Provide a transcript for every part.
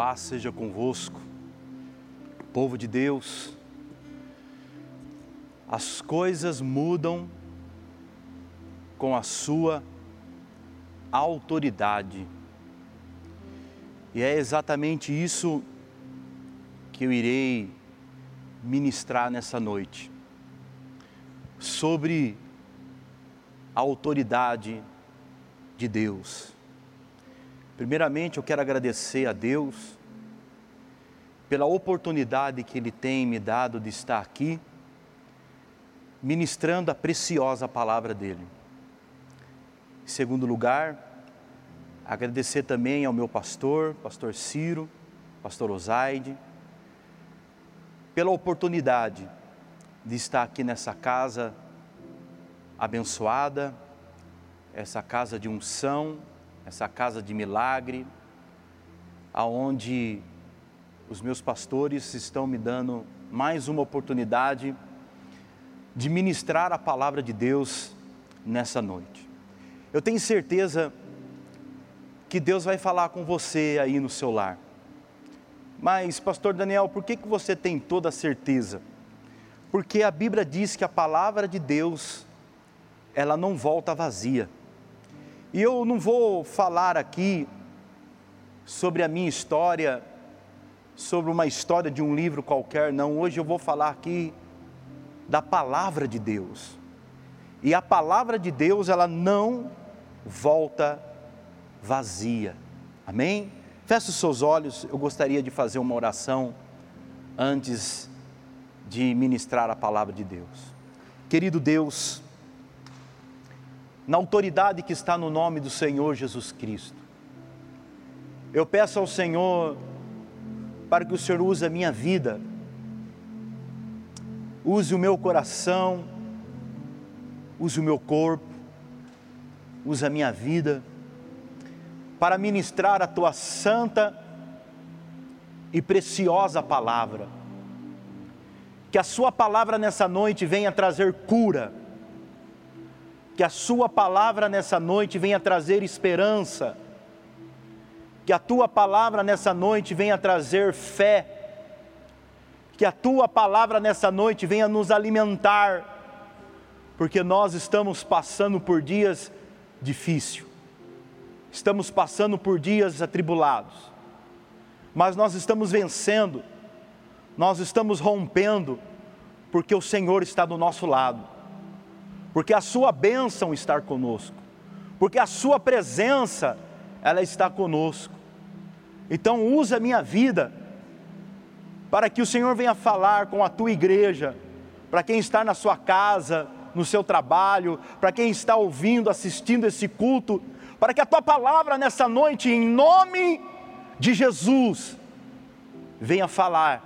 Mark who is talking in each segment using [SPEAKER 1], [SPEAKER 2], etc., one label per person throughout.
[SPEAKER 1] paz seja convosco, povo de Deus. As coisas mudam com a sua autoridade. E é exatamente isso que eu irei ministrar nessa noite. Sobre a autoridade de Deus. Primeiramente, eu quero agradecer a Deus pela oportunidade que Ele tem me dado de estar aqui, ministrando a preciosa palavra dEle. Em segundo lugar, agradecer também ao meu pastor, pastor Ciro, pastor Osaide, pela oportunidade de estar aqui nessa casa abençoada, essa casa de unção, essa casa de milagre, aonde os meus pastores estão me dando mais uma oportunidade de ministrar a palavra de Deus nessa noite. Eu tenho certeza que Deus vai falar com você aí no seu lar. Mas, pastor Daniel, por que, que você tem toda a certeza? Porque a Bíblia diz que a palavra de Deus, ela não volta vazia. E eu não vou falar aqui sobre a minha história, sobre uma história de um livro qualquer, não. Hoje eu vou falar aqui da palavra de Deus. E a palavra de Deus, ela não volta vazia. Amém? Feche os seus olhos, eu gostaria de fazer uma oração antes de ministrar a palavra de Deus. Querido Deus, na autoridade que está no nome do Senhor Jesus Cristo. Eu peço ao Senhor para que o Senhor use a minha vida, use o meu coração, use o meu corpo, use a minha vida, para ministrar a tua santa e preciosa palavra. Que a Sua palavra nessa noite venha trazer cura, que a Sua palavra nessa noite venha trazer esperança, que a Tua palavra nessa noite venha trazer fé, que a Tua palavra nessa noite venha nos alimentar, porque nós estamos passando por dias difíceis, estamos passando por dias atribulados, mas nós estamos vencendo, nós estamos rompendo, porque o Senhor está do nosso lado porque a sua bênção está conosco, porque a sua presença, ela está conosco. Então usa a minha vida para que o Senhor venha falar com a tua igreja, para quem está na sua casa, no seu trabalho, para quem está ouvindo, assistindo esse culto, para que a tua palavra nessa noite, em nome de Jesus, venha falar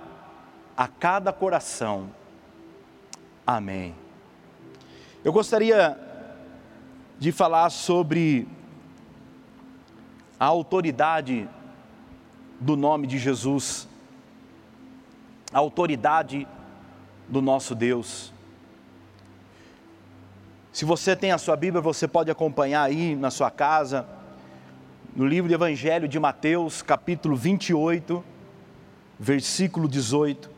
[SPEAKER 1] a cada coração. Amém. Eu gostaria de falar sobre a autoridade do nome de Jesus, a autoridade do nosso Deus. Se você tem a sua Bíblia, você pode acompanhar aí na sua casa, no livro do Evangelho de Mateus, capítulo 28, versículo 18.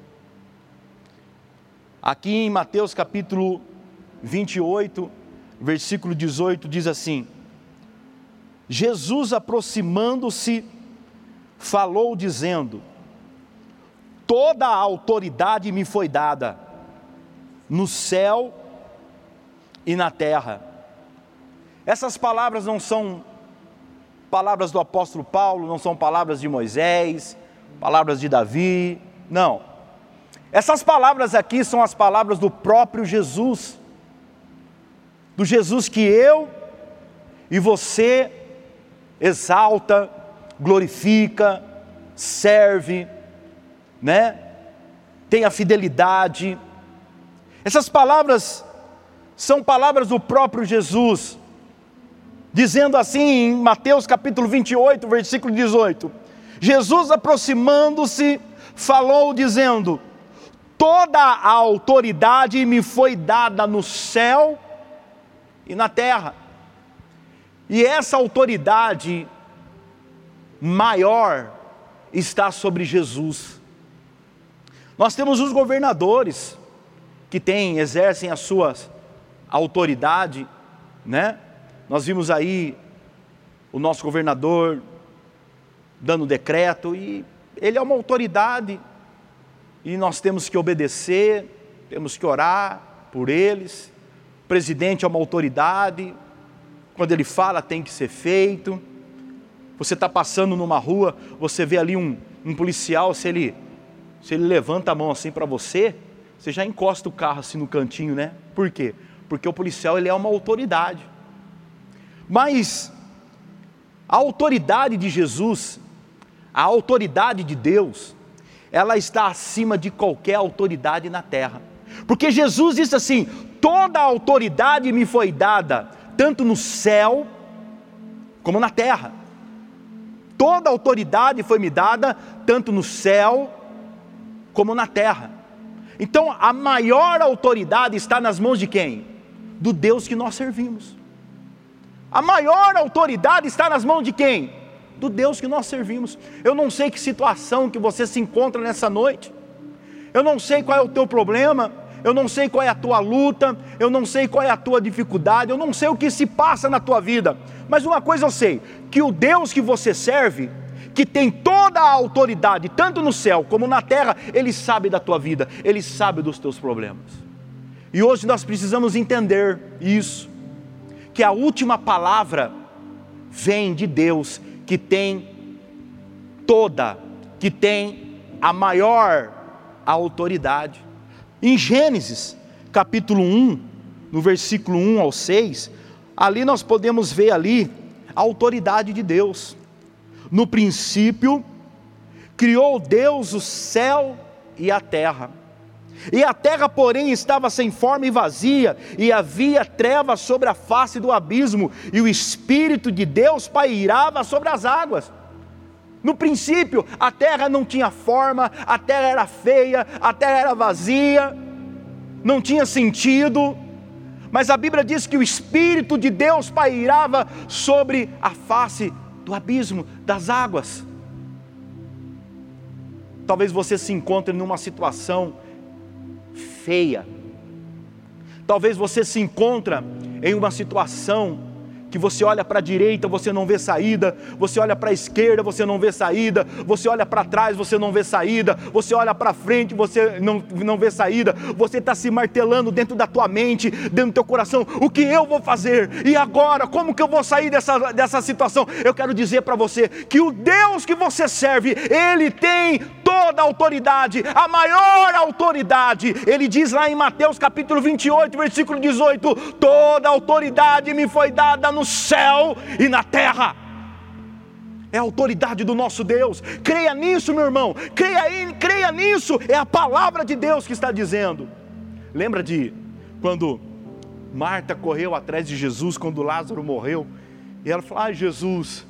[SPEAKER 1] Aqui em Mateus, capítulo 28, versículo 18 diz assim: Jesus aproximando-se, falou dizendo: Toda a autoridade me foi dada, no céu e na terra. Essas palavras não são palavras do apóstolo Paulo, não são palavras de Moisés, palavras de Davi, não. Essas palavras aqui são as palavras do próprio Jesus do Jesus que eu e você exalta, glorifica, serve, né? Tem a fidelidade. Essas palavras são palavras do próprio Jesus, dizendo assim em Mateus capítulo 28, versículo 18: Jesus aproximando-se, falou dizendo: Toda a autoridade me foi dada no céu e na terra. E essa autoridade maior está sobre Jesus. Nós temos os governadores que têm, exercem a sua autoridade, né? Nós vimos aí o nosso governador dando decreto e ele é uma autoridade e nós temos que obedecer, temos que orar por eles. Presidente é uma autoridade, quando ele fala tem que ser feito. Você está passando numa rua, você vê ali um, um policial, se ele, se ele levanta a mão assim para você, você já encosta o carro assim no cantinho, né? Por quê? Porque o policial ele é uma autoridade. Mas a autoridade de Jesus, a autoridade de Deus, ela está acima de qualquer autoridade na terra. Porque Jesus disse assim: toda a autoridade me foi dada, tanto no céu como na terra. Toda a autoridade foi me dada, tanto no céu como na terra. Então, a maior autoridade está nas mãos de quem? Do Deus que nós servimos. A maior autoridade está nas mãos de quem? Do Deus que nós servimos. Eu não sei que situação que você se encontra nessa noite. Eu não sei qual é o teu problema, eu não sei qual é a tua luta, eu não sei qual é a tua dificuldade, eu não sei o que se passa na tua vida, mas uma coisa eu sei: que o Deus que você serve, que tem toda a autoridade, tanto no céu como na terra, Ele sabe da tua vida, Ele sabe dos teus problemas. E hoje nós precisamos entender isso que a última palavra vem de Deus, que tem toda, que tem a maior autoridade. Em Gênesis, capítulo 1, no versículo 1 ao 6, ali nós podemos ver ali a autoridade de Deus. No princípio, criou Deus o céu e a terra. E a terra, porém, estava sem forma e vazia, e havia trevas sobre a face do abismo, e o Espírito de Deus pairava sobre as águas. No princípio, a terra não tinha forma, a terra era feia, a terra era vazia, não tinha sentido, mas a Bíblia diz que o Espírito de Deus pairava sobre a face do abismo, das águas. Talvez você se encontre numa situação feia. Talvez você se encontra em uma situação que você olha para a direita, você não vê saída, você olha para a esquerda, você não vê saída, você olha para trás, você não vê saída, você olha para frente, você não, não vê saída, você está se martelando dentro da tua mente, dentro do teu coração, o que eu vou fazer? E agora, como que eu vou sair dessa, dessa situação? Eu quero dizer para você que o Deus que você serve, Ele tem toda a autoridade, a maior autoridade. Ele diz lá em Mateus capítulo 28, versículo 18: toda a autoridade me foi dada no céu e na terra. É a autoridade do nosso Deus. Creia nisso, meu irmão. Creia, creia nisso. É a palavra de Deus que está dizendo. Lembra de quando Marta correu atrás de Jesus quando Lázaro morreu? E ela falou: Ah, Jesus,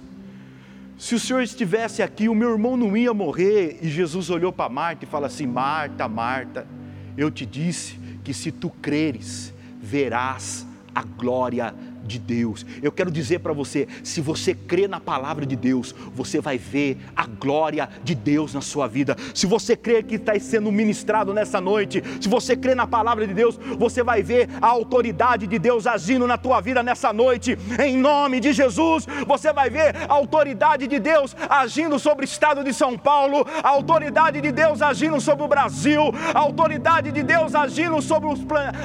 [SPEAKER 1] se o Senhor estivesse aqui, o meu irmão não ia morrer. E Jesus olhou para Marta e fala assim: Marta, Marta, eu te disse que se tu creres, verás a glória de Deus. Eu quero dizer para você: se você crê na palavra de Deus, você vai ver a glória de Deus na sua vida. Se você crê que está sendo ministrado nessa noite, se você crê na palavra de Deus, você vai ver a autoridade de Deus agindo na tua vida nessa noite. Em nome de Jesus, você vai ver a autoridade de Deus agindo sobre o estado de São Paulo, a autoridade de Deus agindo sobre o Brasil, a autoridade de Deus agindo sobre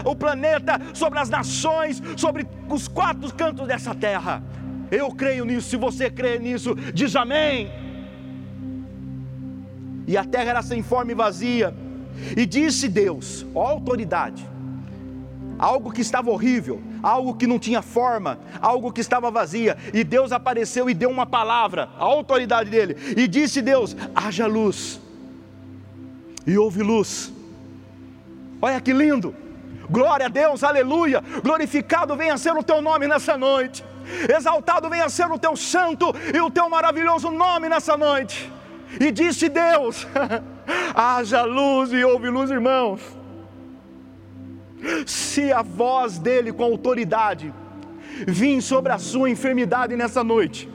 [SPEAKER 1] o planeta, sobre as nações, sobre os quatro quatro cantos dessa terra. Eu creio nisso, se você crê nisso, diz amém. E a terra era sem forma e vazia, e disse Deus, ó autoridade, algo que estava horrível, algo que não tinha forma, algo que estava vazia, e Deus apareceu e deu uma palavra, a autoridade dele, e disse Deus: haja luz, e houve luz. Olha que lindo! Glória a Deus, aleluia. Glorificado venha ser o teu nome nessa noite. Exaltado venha ser o teu santo e o teu maravilhoso nome nessa noite. E disse Deus: haja luz e houve luz, irmãos. Se a voz dele com autoridade vir sobre a sua enfermidade nessa noite,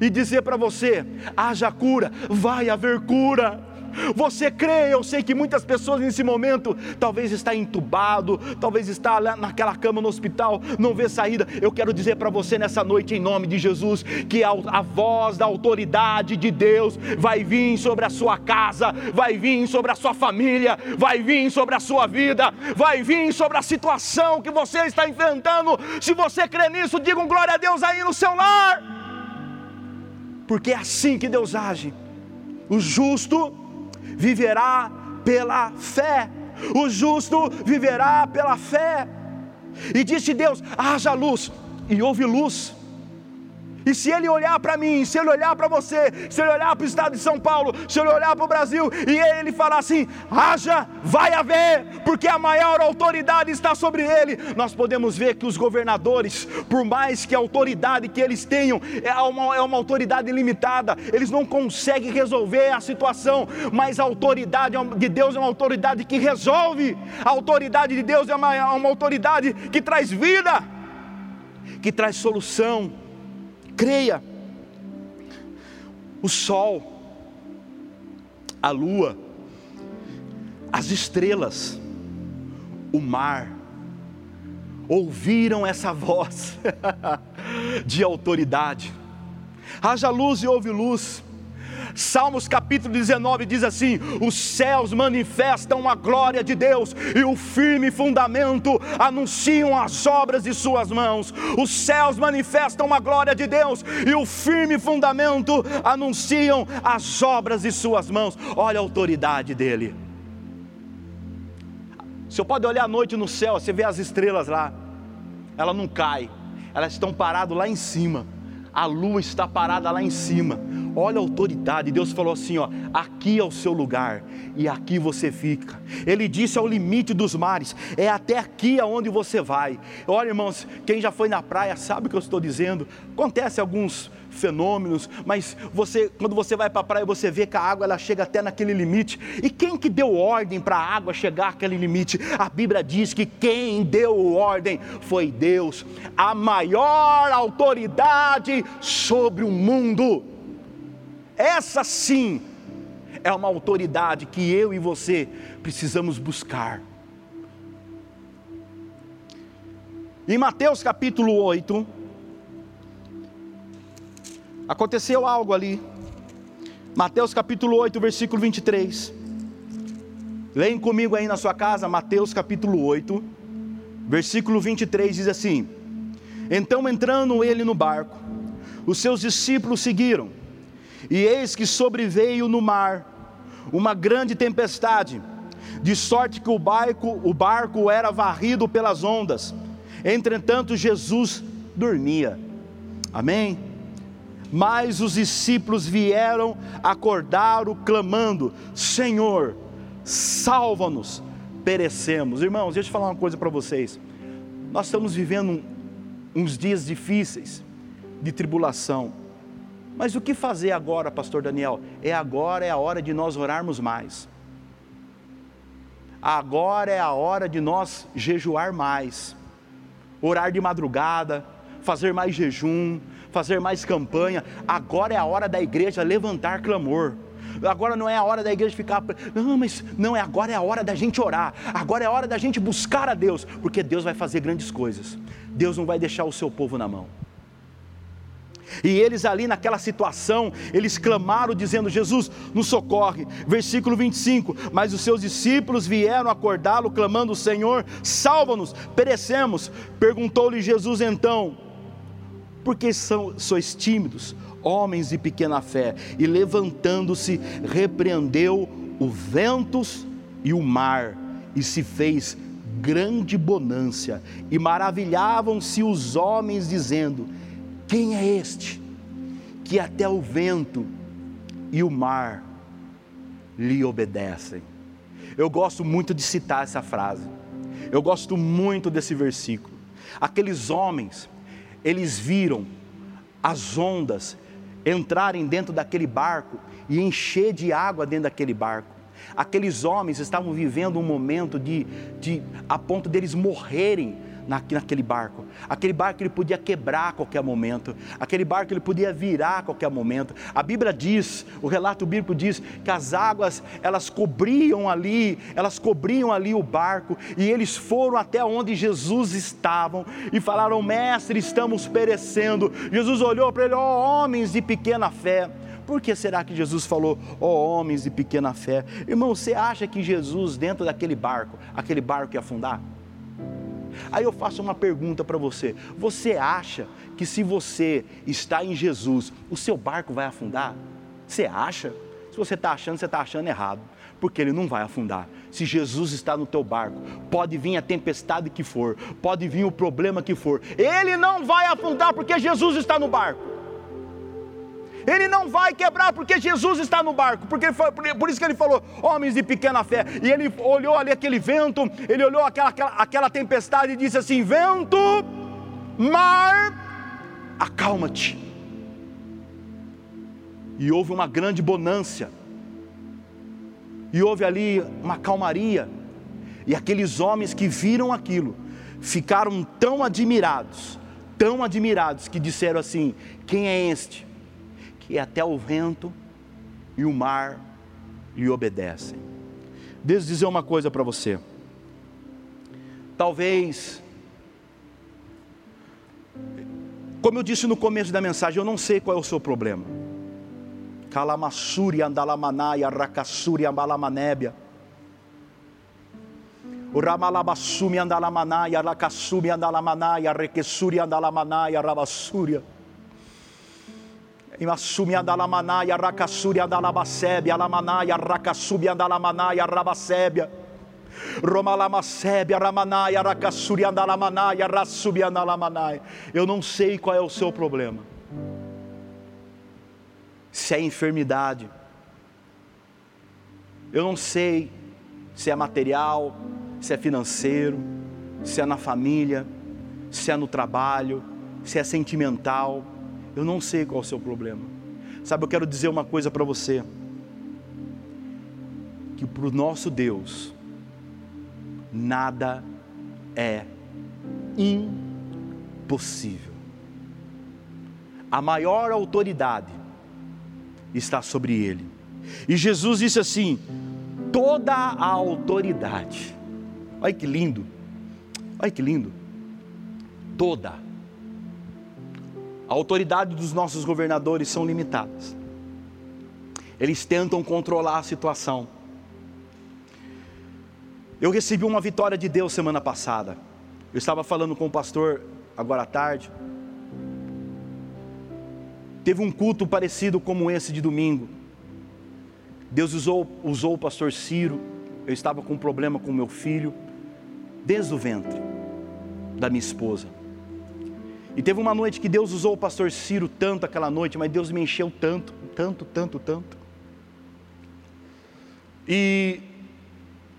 [SPEAKER 1] e dizer para você: haja cura, vai haver cura. Você crê? Eu sei que muitas pessoas nesse momento talvez está entubado, talvez está lá naquela cama no hospital, não vê saída. Eu quero dizer para você nessa noite em nome de Jesus que a, a voz da autoridade de Deus vai vir sobre a sua casa, vai vir sobre a sua família, vai vir sobre a sua vida, vai vir sobre a situação que você está enfrentando. Se você crê nisso, diga um glória a Deus aí no seu lar. Porque é assim que Deus age. O justo viverá pela fé. O justo viverá pela fé. E disse Deus: haja luz, e houve luz. E se ele olhar para mim, se ele olhar para você, se ele olhar para o estado de São Paulo, se ele olhar para o Brasil e ele falar assim: haja, vai haver, porque a maior autoridade está sobre ele, nós podemos ver que os governadores, por mais que a autoridade que eles tenham é uma, é uma autoridade limitada, eles não conseguem resolver a situação, mas a autoridade de Deus é uma autoridade que resolve, a autoridade de Deus é uma, uma autoridade que traz vida, que traz solução creia. O sol, a lua, as estrelas, o mar, ouviram essa voz de autoridade. Haja luz e houve luz Salmos capítulo 19 diz assim: Os céus manifestam a glória de Deus, e o firme fundamento anunciam as obras de Suas mãos. Os céus manifestam a glória de Deus, e o firme fundamento anunciam as obras de Suas mãos. Olha a autoridade dele. Você pode olhar à noite no céu, você vê as estrelas lá, ela não cai, elas estão paradas lá em cima a lua está parada lá em cima. Olha a autoridade. Deus falou assim: ó, aqui é o seu lugar e aqui você fica. Ele disse ao limite dos mares: é até aqui aonde você vai. Olha, irmãos, quem já foi na praia sabe o que eu estou dizendo. Acontece alguns fenômenos, mas você, quando você vai para a praia, você vê que a água ela chega até naquele limite. E quem que deu ordem para a água chegar àquele limite? A Bíblia diz que quem deu ordem foi Deus, a maior autoridade sobre o mundo. Essa sim é uma autoridade que eu e você precisamos buscar. Em Mateus capítulo 8, Aconteceu algo ali. Mateus capítulo 8, versículo 23. Leem comigo aí na sua casa, Mateus capítulo 8, versículo 23 diz assim: Então entrando ele no barco, os seus discípulos seguiram, e eis que sobreveio no mar uma grande tempestade, de sorte que o barco, o barco era varrido pelas ondas. Entretanto, Jesus dormia. Amém? Mas os discípulos vieram acordaram clamando: Senhor, salva-nos, perecemos. Irmãos, deixa eu falar uma coisa para vocês. Nós estamos vivendo uns dias difíceis de tribulação. Mas o que fazer agora, pastor Daniel? É agora é a hora de nós orarmos mais. Agora é a hora de nós jejuar mais. Orar de madrugada, fazer mais jejum, fazer mais campanha. Agora é a hora da igreja levantar clamor. Agora não é a hora da igreja ficar. Não, mas não é agora é a hora da gente orar. Agora é a hora da gente buscar a Deus, porque Deus vai fazer grandes coisas. Deus não vai deixar o seu povo na mão. E eles ali naquela situação, eles clamaram dizendo: Jesus, nos socorre. Versículo 25: Mas os seus discípulos vieram acordá-lo, clamando: Senhor, salva-nos, perecemos. Perguntou-lhe Jesus então: porque são, sois tímidos, homens de pequena fé. E levantando-se, repreendeu o ventos e o mar, e se fez grande bonância. E maravilhavam-se os homens, dizendo: Quem é este que até o vento e o mar lhe obedecem? Eu gosto muito de citar essa frase. Eu gosto muito desse versículo. Aqueles homens eles viram as ondas entrarem dentro daquele barco e encher de água dentro daquele barco. Aqueles homens estavam vivendo um momento de, de a ponto deles morrerem naquele barco. Aquele barco ele podia quebrar a qualquer momento. Aquele barco ele podia virar a qualquer momento. A Bíblia diz, o relato bíblico diz que as águas elas cobriam ali, elas cobriam ali o barco e eles foram até onde Jesus estava e falaram: "Mestre, estamos perecendo". Jesus olhou para ele: "Ó oh, homens de pequena fé". Por que será que Jesus falou, ó oh, homens de pequena fé? Irmão, você acha que Jesus, dentro daquele barco, aquele barco ia afundar? Aí eu faço uma pergunta para você: você acha que se você está em Jesus, o seu barco vai afundar? Você acha? Se você está achando, você está achando errado, porque ele não vai afundar. Se Jesus está no teu barco, pode vir a tempestade que for, pode vir o problema que for, ele não vai afundar porque Jesus está no barco. Ele não vai quebrar porque Jesus está no barco, porque foi, por isso que ele falou, homens de pequena fé. E ele olhou ali aquele vento, ele olhou aquela, aquela, aquela tempestade e disse assim: Vento, mar, acalma-te. E houve uma grande bonância, e houve ali uma calmaria, e aqueles homens que viram aquilo ficaram tão admirados, tão admirados, que disseram assim: Quem é este? Que até o vento e o mar lhe obedecem. Deixa eu dizer uma coisa para você. Talvez, como eu disse no começo da mensagem, eu não sei qual é o seu problema. Calamassuri andalamanaya, racassuri ambalamanébia. O ramalabassumi andalamanaya, racassumi andalamanaya, requessuri andalamanaya, rabassúria. Imasumi andalamanaya, racassuri andalabasébia, alamanaya, racassubi andalamanaya, rabasébia. Romalamasébia, ramanaya, racassuri andalamanaya, rassubi andalamanaya. Eu não sei qual é o seu problema. Se é enfermidade. Eu não sei se é material, se é financeiro, se é na família, se é no trabalho, se é sentimental eu não sei qual é o seu problema. Sabe, eu quero dizer uma coisa para você: que para o nosso Deus, nada é impossível. A maior autoridade está sobre ele. E Jesus disse assim: toda a autoridade. Olha que lindo. Olha que lindo. Toda a autoridade dos nossos governadores são limitadas. Eles tentam controlar a situação. Eu recebi uma vitória de Deus semana passada. Eu estava falando com o pastor agora à tarde. Teve um culto parecido como esse de domingo. Deus usou, usou o pastor Ciro. Eu estava com um problema com meu filho, desde o ventre da minha esposa. E teve uma noite que Deus usou o pastor Ciro tanto aquela noite, mas Deus me encheu tanto, tanto, tanto, tanto. E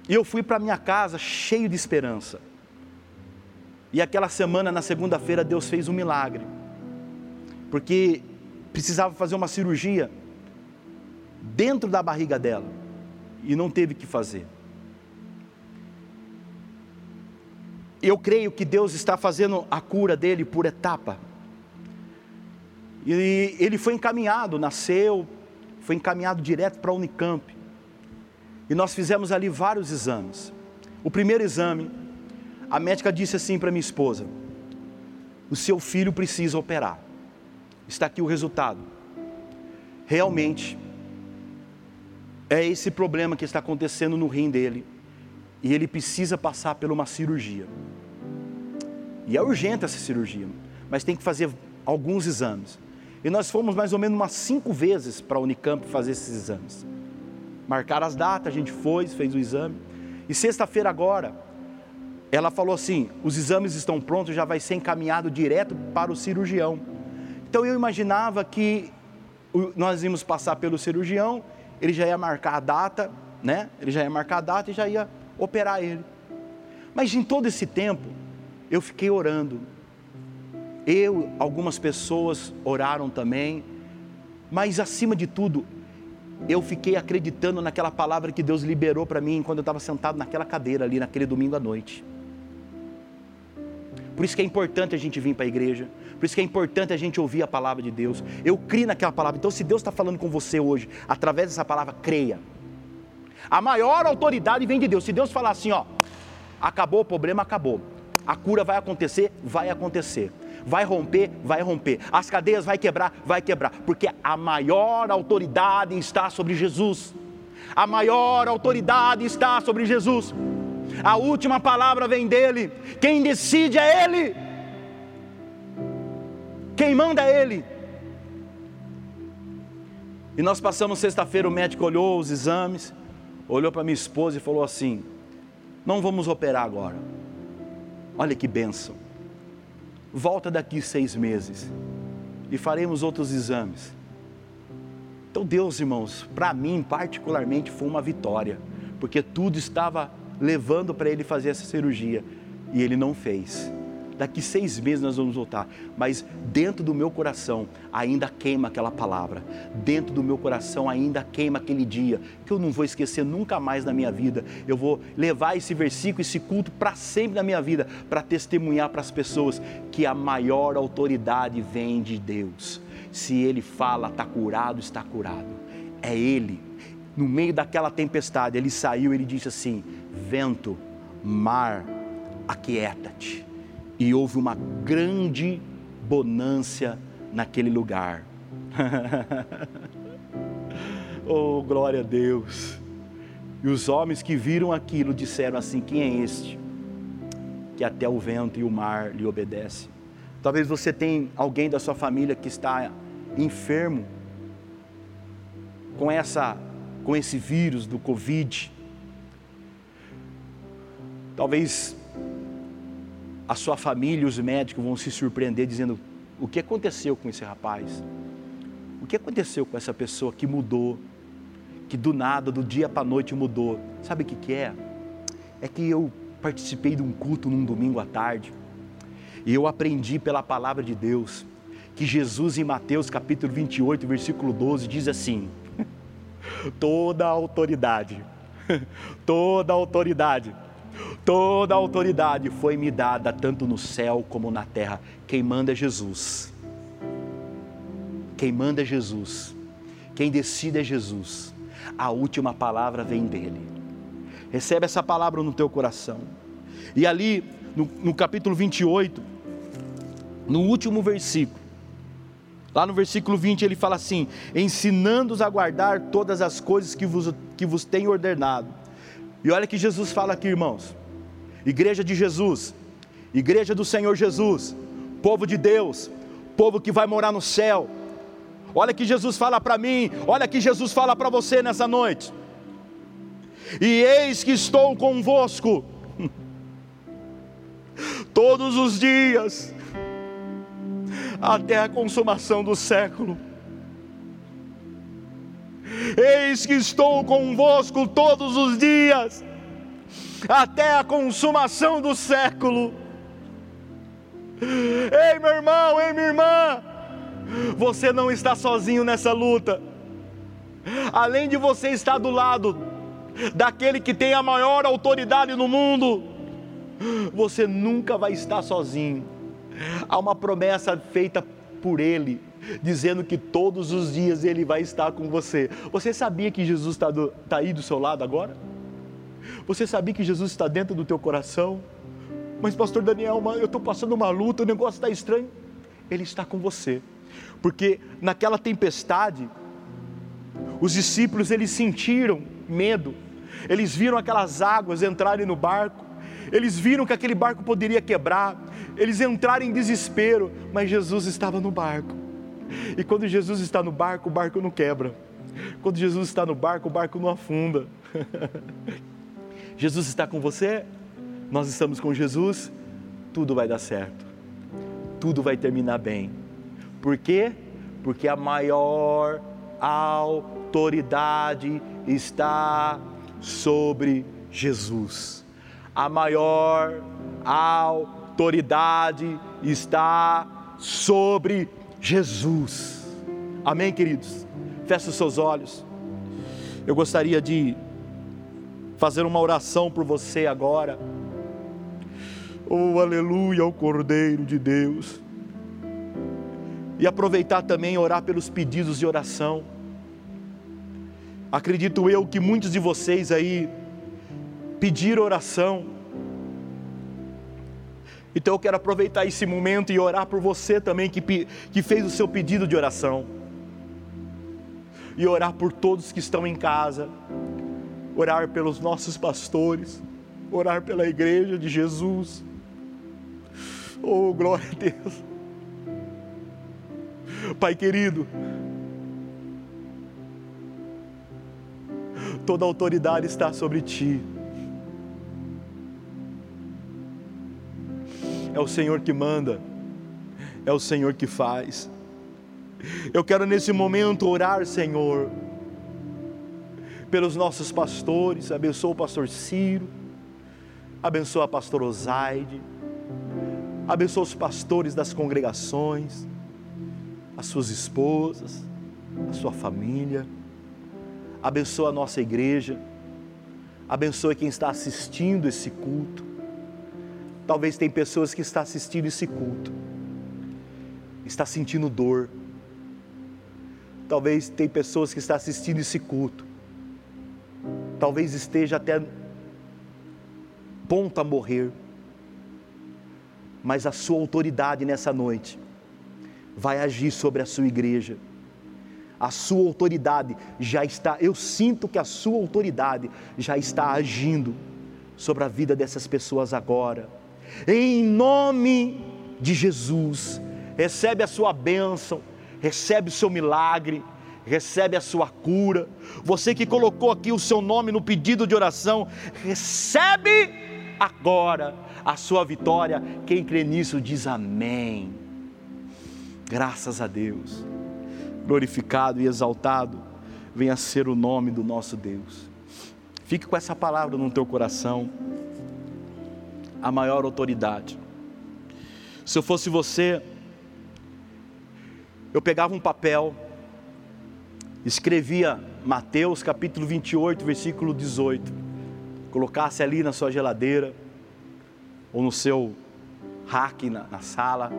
[SPEAKER 1] eu fui para minha casa cheio de esperança. E aquela semana, na segunda-feira, Deus fez um milagre. Porque precisava fazer uma cirurgia dentro da barriga dela. E não teve que fazer. Eu creio que Deus está fazendo a cura dele por etapa. E ele foi encaminhado, nasceu, foi encaminhado direto para a Unicamp. E nós fizemos ali vários exames. O primeiro exame, a médica disse assim para minha esposa: O seu filho precisa operar. Está aqui o resultado. Realmente, é esse problema que está acontecendo no rim dele. E ele precisa passar por uma cirurgia. E é urgente essa cirurgia, mas tem que fazer alguns exames. E nós fomos mais ou menos umas cinco vezes para a Unicamp fazer esses exames. Marcaram as datas, a gente foi, fez o exame. E sexta-feira agora, ela falou assim: os exames estão prontos, já vai ser encaminhado direto para o cirurgião. Então eu imaginava que nós íamos passar pelo cirurgião, ele já ia marcar a data, né? Ele já ia marcar a data e já ia operar ele. Mas em todo esse tempo, eu fiquei orando. Eu, algumas pessoas oraram também, mas acima de tudo, eu fiquei acreditando naquela palavra que Deus liberou para mim quando eu estava sentado naquela cadeira ali, naquele domingo à noite. Por isso que é importante a gente vir para a igreja. Por isso que é importante a gente ouvir a palavra de Deus. Eu crio naquela palavra. Então, se Deus está falando com você hoje, através dessa palavra, creia. A maior autoridade vem de Deus. Se Deus falar assim, ó, acabou o problema, acabou. A cura vai acontecer, vai acontecer. Vai romper, vai romper. As cadeias vai quebrar, vai quebrar. Porque a maior autoridade está sobre Jesus. A maior autoridade está sobre Jesus. A última palavra vem dele. Quem decide é ele. Quem manda é ele. E nós passamos sexta-feira, o médico olhou os exames, olhou para minha esposa e falou assim: Não vamos operar agora. Olha que bênção. Volta daqui seis meses e faremos outros exames. Então, Deus, irmãos, para mim particularmente foi uma vitória, porque tudo estava levando para ele fazer essa cirurgia e ele não fez. Daqui seis meses nós vamos voltar, mas dentro do meu coração ainda queima aquela palavra, dentro do meu coração ainda queima aquele dia, que eu não vou esquecer nunca mais na minha vida. Eu vou levar esse versículo, esse culto para sempre na minha vida, para testemunhar para as pessoas que a maior autoridade vem de Deus. Se Ele fala, está curado, está curado. É Ele. No meio daquela tempestade, ele saiu, ele disse assim: vento, mar, aquieta-te. E houve uma grande bonância naquele lugar. oh, glória a Deus. E os homens que viram aquilo disseram assim: Quem é este? Que até o vento e o mar lhe obedecem. Talvez você tenha alguém da sua família que está enfermo com essa com esse vírus do Covid. Talvez a sua família os médicos vão se surpreender dizendo: o que aconteceu com esse rapaz? O que aconteceu com essa pessoa que mudou? Que do nada, do dia para a noite mudou. Sabe o que, que é? É que eu participei de um culto num domingo à tarde e eu aprendi pela palavra de Deus que Jesus em Mateus capítulo 28, versículo 12 diz assim: toda autoridade, toda autoridade Toda a autoridade foi me dada, tanto no céu como na terra. Quem manda é Jesus. Quem manda é Jesus. Quem decide é Jesus. A última palavra vem dele. Recebe essa palavra no teu coração. E ali, no, no capítulo 28, no último versículo, lá no versículo 20, ele fala assim: ensinando-os a guardar todas as coisas que vos, que vos tenho ordenado. E olha que Jesus fala aqui, irmãos igreja de Jesus, igreja do Senhor Jesus, povo de Deus, povo que vai morar no céu. Olha que Jesus fala para mim, olha que Jesus fala para você nessa noite. E eis que estou convosco todos os dias, até a consumação do século. Eis que estou convosco todos os dias, até a consumação do século. Ei, meu irmão, ei, minha irmã, você não está sozinho nessa luta. Além de você estar do lado daquele que tem a maior autoridade no mundo, você nunca vai estar sozinho. Há uma promessa feita por Ele, dizendo que todos os dias Ele vai estar com você. Você sabia que Jesus está, está aí do seu lado agora? Você sabia que Jesus está dentro do teu coração? Mas, pastor Daniel, eu estou passando uma luta, o negócio está estranho. Ele está com você. Porque naquela tempestade, os discípulos eles sentiram medo. Eles viram aquelas águas entrarem no barco. Eles viram que aquele barco poderia quebrar. Eles entraram em desespero, mas Jesus estava no barco. E quando Jesus está no barco, o barco não quebra. Quando Jesus está no barco, o barco não afunda. Jesus está com você, nós estamos com Jesus, tudo vai dar certo, tudo vai terminar bem. Por quê? Porque a maior autoridade está sobre Jesus. A maior autoridade está sobre Jesus. Amém, queridos? Feche os seus olhos. Eu gostaria de fazer uma oração por você agora. Oh, aleluia ao Cordeiro de Deus. E aproveitar também orar pelos pedidos de oração. Acredito eu que muitos de vocês aí pediram oração. Então eu quero aproveitar esse momento e orar por você também que, que fez o seu pedido de oração. E orar por todos que estão em casa. Orar pelos nossos pastores. Orar pela igreja de Jesus. Oh, glória a Deus. Pai querido, toda autoridade está sobre ti. É o Senhor que manda, é o Senhor que faz. Eu quero nesse momento orar, Senhor, pelos nossos pastores, abençoa o pastor Ciro, abençoa a pastora Osaide, abençoa os pastores das congregações, as suas esposas, a sua família, abençoa a nossa igreja, abençoa quem está assistindo esse culto. Talvez tem pessoas que estão assistindo esse culto, está sentindo dor. Talvez tem pessoas que estão assistindo esse culto, talvez esteja até ponto a morrer, mas a sua autoridade nessa noite vai agir sobre a sua igreja. A sua autoridade já está, eu sinto que a sua autoridade já está agindo sobre a vida dessas pessoas agora. Em nome de Jesus, recebe a sua bênção, recebe o seu milagre, recebe a sua cura. Você que colocou aqui o seu nome no pedido de oração, recebe agora a sua vitória. Quem crê nisso diz amém. Graças a Deus. Glorificado e exaltado venha ser o nome do nosso Deus. Fique com essa palavra no teu coração. A maior autoridade. Se eu fosse você, eu pegava um papel, escrevia Mateus capítulo 28, versículo 18, colocasse ali na sua geladeira, ou no seu rack na, na sala,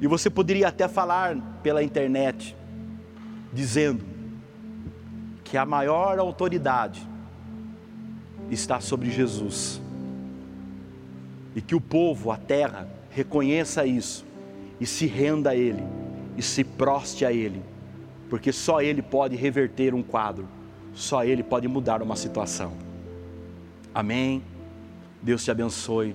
[SPEAKER 1] e você poderia até falar pela internet, dizendo que a maior autoridade está sobre Jesus. E que o povo, a terra, reconheça isso e se renda a Ele e se proste a Ele, porque só Ele pode reverter um quadro, só Ele pode mudar uma situação. Amém. Deus te abençoe.